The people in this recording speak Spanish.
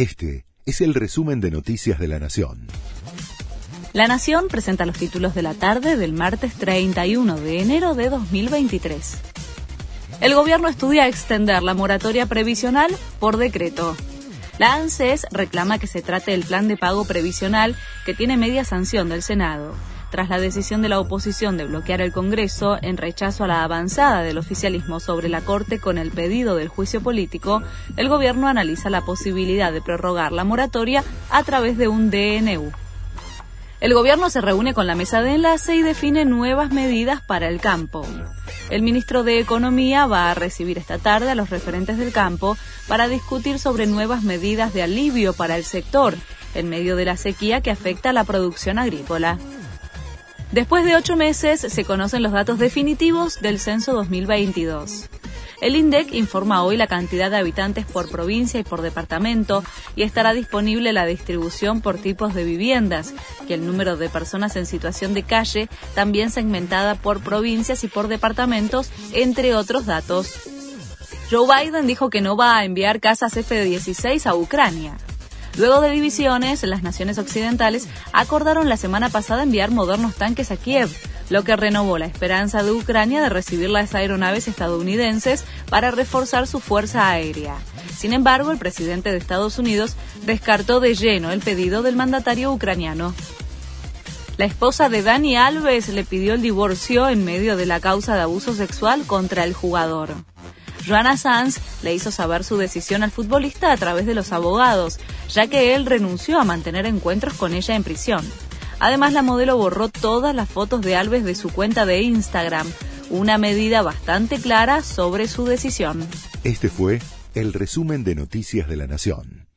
Este es el resumen de Noticias de la Nación. La Nación presenta los títulos de la tarde del martes 31 de enero de 2023. El gobierno estudia extender la moratoria previsional por decreto. La ANSES reclama que se trate del plan de pago previsional que tiene media sanción del Senado. Tras la decisión de la oposición de bloquear el Congreso en rechazo a la avanzada del oficialismo sobre la Corte con el pedido del juicio político, el gobierno analiza la posibilidad de prorrogar la moratoria a través de un DNU. El gobierno se reúne con la mesa de enlace y define nuevas medidas para el campo. El ministro de Economía va a recibir esta tarde a los referentes del campo para discutir sobre nuevas medidas de alivio para el sector en medio de la sequía que afecta a la producción agrícola. Después de ocho meses se conocen los datos definitivos del censo 2022. El INDEC informa hoy la cantidad de habitantes por provincia y por departamento y estará disponible la distribución por tipos de viviendas y el número de personas en situación de calle, también segmentada por provincias y por departamentos, entre otros datos. Joe Biden dijo que no va a enviar casas F-16 a Ucrania. Luego de divisiones, las naciones occidentales acordaron la semana pasada enviar modernos tanques a Kiev, lo que renovó la esperanza de Ucrania de recibir las aeronaves estadounidenses para reforzar su fuerza aérea. Sin embargo, el presidente de Estados Unidos descartó de lleno el pedido del mandatario ucraniano. La esposa de Dani Alves le pidió el divorcio en medio de la causa de abuso sexual contra el jugador. Joanna Sanz le hizo saber su decisión al futbolista a través de los abogados, ya que él renunció a mantener encuentros con ella en prisión. Además, la modelo borró todas las fotos de Alves de su cuenta de Instagram, una medida bastante clara sobre su decisión. Este fue el resumen de Noticias de la Nación.